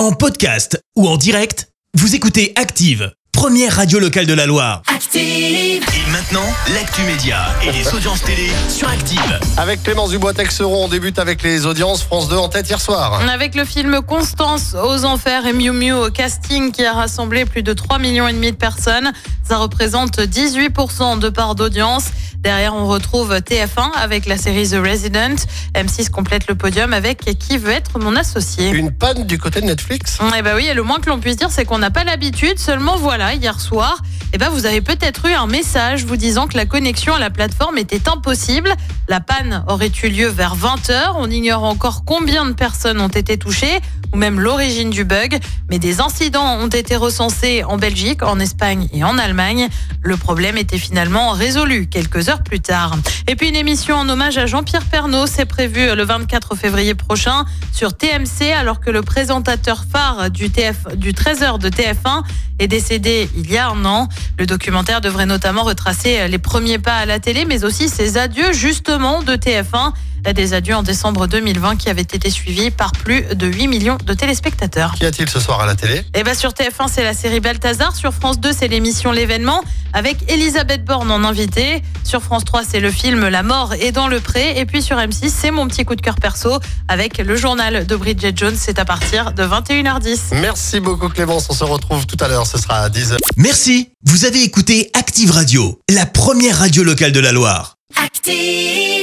En podcast ou en direct, vous écoutez Active, première radio locale de la Loire. Active. Et maintenant, l'actu média et les audiences télé sur Active. Avec Clémence Dubois-Texeron, on débute avec les audiences France 2 en tête hier soir. Avec le film Constance aux enfers et Miu Miu au casting qui a rassemblé plus de 3 millions et demi de personnes. Ça représente 18% de part d'audience. Derrière, on retrouve TF1 avec la série The Resident. M6 complète le podium avec Qui veut être mon associé Une panne du côté de Netflix Eh ben oui, et le moins que l'on puisse dire, c'est qu'on n'a pas l'habitude. Seulement voilà, hier soir, eh ben vous avez peut-être eu un message vous disant que la connexion à la plateforme était impossible. La panne aurait eu lieu vers 20h. On ignore encore combien de personnes ont été touchées ou même l'origine du bug. Mais des incidents ont été recensés en Belgique, en Espagne et en Allemagne. Le problème était finalement résolu quelques heures plus tard. Et puis une émission en hommage à Jean-Pierre Pernaud, c'est prévu le 24 février prochain sur TMC alors que le présentateur phare du, TF, du 13h de TF1 est décédé il y a un an. Le documentaire devrait notamment retracer les premiers pas à la télé, mais aussi ses adieux justement de TF1. Des adieux en décembre 2020 qui avaient été suivis par plus de 8 millions de téléspectateurs. Qu'y a-t-il ce soir à la télé? Et bien sur TF1, c'est la série Balthazar. Sur France 2, c'est l'émission L'événement avec Elisabeth Borne en invité. Sur France 3, c'est le film La mort est dans le pré. Et puis sur M6, c'est mon petit coup de cœur perso avec le journal de Bridget Jones. C'est à partir de 21h10. Merci beaucoup Clémence, on se retrouve tout à l'heure, ce sera à 10h. Merci. Vous avez écouté Active Radio, la première radio locale de la Loire. Active.